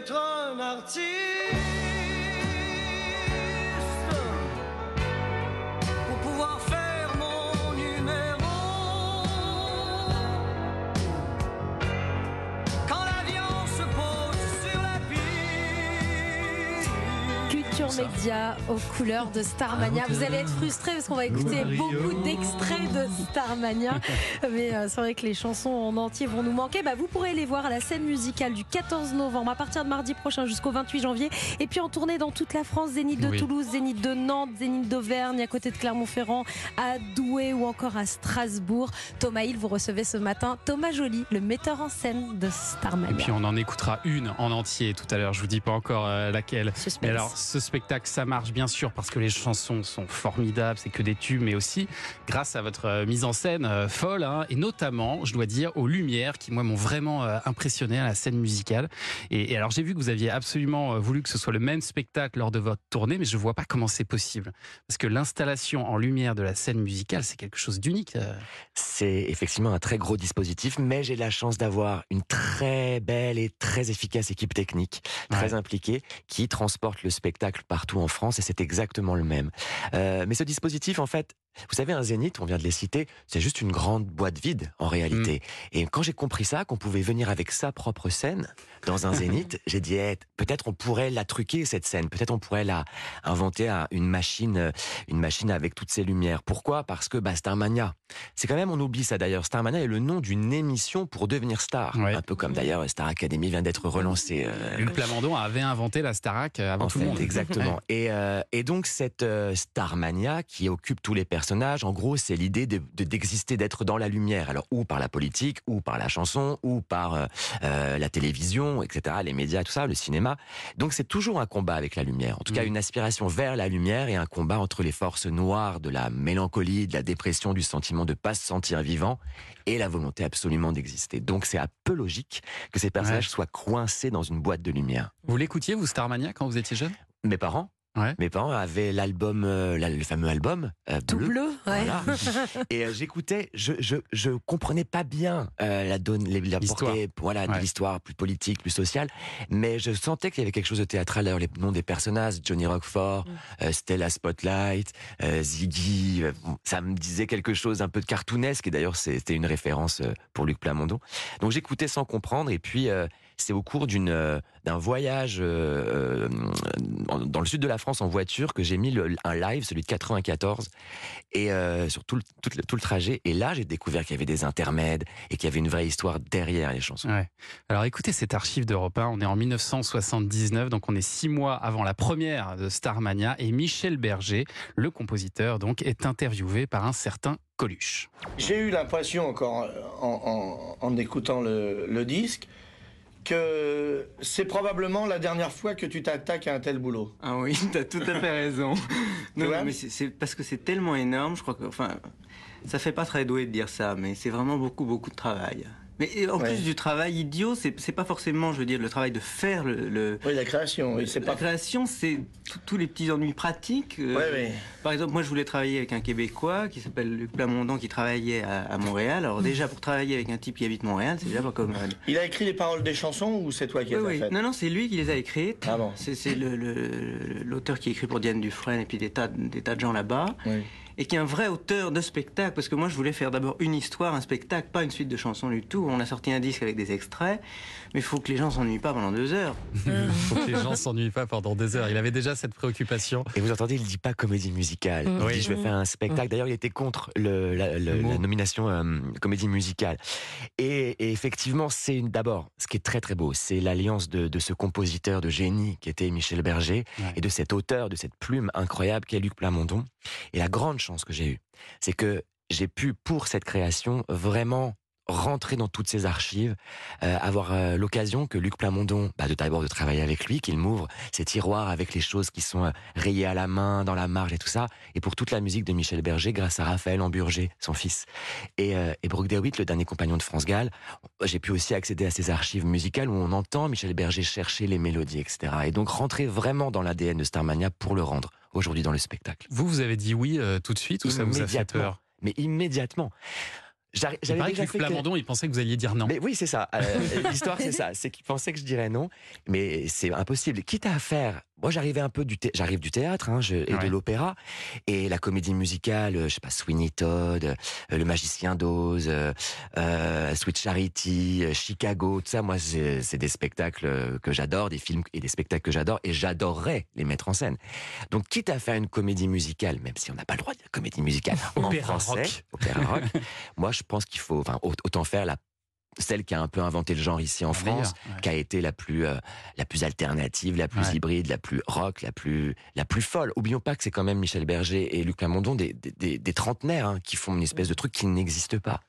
être un artiste Culture Média aux couleurs de Starmania. Vous allez être frustrés parce qu'on va écouter beaucoup d'extraits de Starmania. Mais euh, c'est vrai que les chansons en entier vont nous manquer. Bah, vous pourrez les voir à la scène musicale du 14 novembre à partir de mardi prochain jusqu'au 28 janvier. Et puis en tournée dans toute la France, Zénith de Oui. Toulouse, Zénith de Nantes, Zénith d'Auvergne, à côté de Clermont-Ferrand, à Douai ou encore à Strasbourg. Thomas Hill, vous recevez ce matin Thomas Joly, le metteur en scène de Et Starmania. puis on en écoutera une en entier tout à l'heure. Je vous dis pas encore euh, laquelle. Suspense. Mais alors, ce spectacle, ça marche bien sûr parce que les chansons sont formidables, c'est que des tubes, mais aussi grâce à votre euh, mise en scène euh, folle, hein, et notamment, je dois dire, aux lumières qui, moi, m'ont vraiment euh, impressionné à la scène musicale. Et, et alors, j'ai vu que vous aviez absolument euh, voulu que ce soit le même spectacle lors de votre tournée, mais je vois pas comment c'est possible. Parce que l'installation en lumière de la scène musicale, c'est quelque chose d'unique. C'est effectivement un très gros dispositif, mais j'ai la chance d'avoir une très belle et très efficace équipe technique, très Ouais. impliquée, qui transporte le spectacle partout en France, et c'est exactement le même. Euh, mais ce dispositif, en fait, vous savez, un zénith, on vient de les citer, c'est juste une grande boîte vide, en réalité. Et quand j'ai compris ça, qu'on pouvait venir avec sa propre scène dans un zénith, j'ai dit, eh, peut-être on pourrait la truquer, cette scène. Peut-être on pourrait la inventer à une machine, euh, une machine avec toutes ces lumières. Pourquoi? Parce que, bah, Starmania. C'est quand même, on oublie ça d'ailleurs. Starmania est le nom d'une émission pour devenir star. Ouais. Un peu comme d'ailleurs Star Academy vient d'être relancé. euh, Luc Plamondon avait inventé la Starac euh, avant en tout fait, le monde. Exactement. Et, euh, et donc cette euh, Starmania qui occupe tous les personnages, en gros, c'est l'idée de- de- d'exister, d'être dans la lumière. Alors ou par la politique, ou par la chanson, ou par euh, euh, la télévision, etc., les médias, tout ça, le cinéma. Donc c'est toujours un combat avec la lumière. En tout cas, Mhm. une aspiration vers la lumière et un combat entre les forces noires de la mélancolie, de la dépression, du sentiment de pas se sentir vivant et la volonté absolument d'exister. Donc c'est un peu logique que ces personnages soient coincés dans une boîte de lumière. Vous l'écoutiez, vous, Starmania, quand vous étiez jeune? Mes parents? Ouais. Mes parents avaient l'album, euh, la- le fameux album euh, Tout bleu. bleu, ouais. Voilà. Et euh, j'écoutais, je, je je comprenais pas bien euh, la donne, les, la L'histoire. portée, voilà, de Ouais. l'histoire plus politique, plus sociale, mais je sentais qu'il y avait quelque chose de théâtral. D'ailleurs, les noms des personnages, Johnny Roquefort, Mm. euh, Stella Spotlight, euh, Ziggy, euh, ça me disait quelque chose un peu de cartoonesque. Et d'ailleurs, c'était une référence euh, pour Luc Plamondon. Donc j'écoutais sans comprendre. Et puis euh, c'est au cours d'une euh, d'un voyage euh, euh, dans le sud de la France en voiture que j'ai mis le- un live, celui de 94, et euh, sur tout le, tout, le, tout le trajet. Et là, j'ai découvert qu'il y avait des intermèdes et qu'il y avait une vraie histoire derrière les chansons. Ouais. Alors écoutez cet archive d'Europe 1, on est en 1979, donc on est six mois avant la première de Starmania, et Michel Berger, le compositeur, donc est interviewé par un certain Coluche. J'ai eu l'impression, encore en, en- en écoutant le, le disque, que c'est probablement la dernière fois que tu t'attaques à un tel boulot. Ah oui, t'as tout à fait raison. non, non, mais c'est parce que c'est tellement énorme, je crois que, enfin, ça fait pas très doué de dire ça, mais c'est vraiment beaucoup, beaucoup de travail. Mais en Ouais. plus du travail idiot, c'est pas forcément, je veux dire, le travail de faire le. le- Oui, la création, oui, c'est la pas. création, c'est tous- les petits ennuis pratiques. euh, Ouais, ouais. Par exemple, moi, je voulais travailler avec un Québécois qui s'appelle Luc Plamondon, qui travaillait à, à Montréal. Alors déjà, pour travailler avec un type qui habite Montréal, c'est déjà pas commode. Il a écrit les paroles des chansons ou c'est toi qui les Oui, as faites Non, non, c'est lui qui les a écrites. Ah bon C'est c'est le- le- l'auteur qui écrit pour Diane Dufresne et puis des tas, des tas de gens là-bas. Oui. Et qui est un vrai auteur de spectacle. Parce que moi, je voulais faire d'abord une histoire, un spectacle, pas une suite de chansons du tout. On a sorti un disque avec des extraits. Mais il faut que les gens s'ennuient pas pendant deux heures. Faut que les gens s'ennuient pas pendant des heures. Il avait déjà cette préoccupation. Et vous entendez, il dit pas comédie musicale. Mm. Il Oui. dit je vais faire un spectacle. D'ailleurs, il était contre le, la, le- Le mot. la nomination euh, comédie musicale. Et, et effectivement, c'est d'abord ce qui est très très beau, c'est l'alliance de, de ce compositeur de génie qui était Michel Berger Ouais. et de cet auteur, de cette plume incroyable qu'est Luc Plamondon. Et la grande que j'ai eue, c'est que j'ai pu pour cette création vraiment rentrer dans toutes ces archives, euh, avoir euh, l'occasion que Luc Plamondon, bah, de d'abord de travailler avec lui, qu'il m'ouvre ces tiroirs avec les choses qui sont euh, rayées à la main, dans la marge et tout ça, et pour toute la musique de Michel Berger, grâce à Raphaël Amburger, son fils, et, et Brooke DeWitt, le dernier compagnon de France Gall, j'ai pu aussi accéder à ces archives musicales où on entend Michel Berger chercher les mélodies, etc. Et donc rentrer vraiment dans l'ADN de Starmania pour le rendre aujourd'hui dans le spectacle. Vous, vous avez dit oui euh, tout de suite ou ça vous a fait peur Mais immédiatement. J'avais déjà fait. Plamondon, il pensait que vous alliez dire non. Mais oui, c'est ça. Euh, l'histoire, c'est ça. C'est qu'il pensait que je dirais non, mais c'est impossible. Quitte à faire moi, j'arrivais un peu du j'arrive du théâtre hein, je, et de l'opéra et la comédie musicale, euh, je sais pas, Sweeney Todd, euh, Le Magicien d'Oz, euh, euh, Sweet Charity, Chicago, tout ça. Moi, c'est des spectacles que j'adore, des films et des spectacles que j'adore et j'adorerais les mettre en scène. Donc, quitte à faire une comédie musicale, même si on n'a pas le droit de dire comédie musicale en français, rock. opéra rock, moi, je pense qu'il faut, enfin, autant faire la celle qui a un peu inventé le genre ici en France, qui a été la plus euh, la plus alternative, la plus hybride, la plus rock, la plus la plus folle. Oublions pas que c'est quand même Michel Berger et Lucas Mondon des des, des, trentenaires hein, qui font une espèce de truc qui n'existe pas.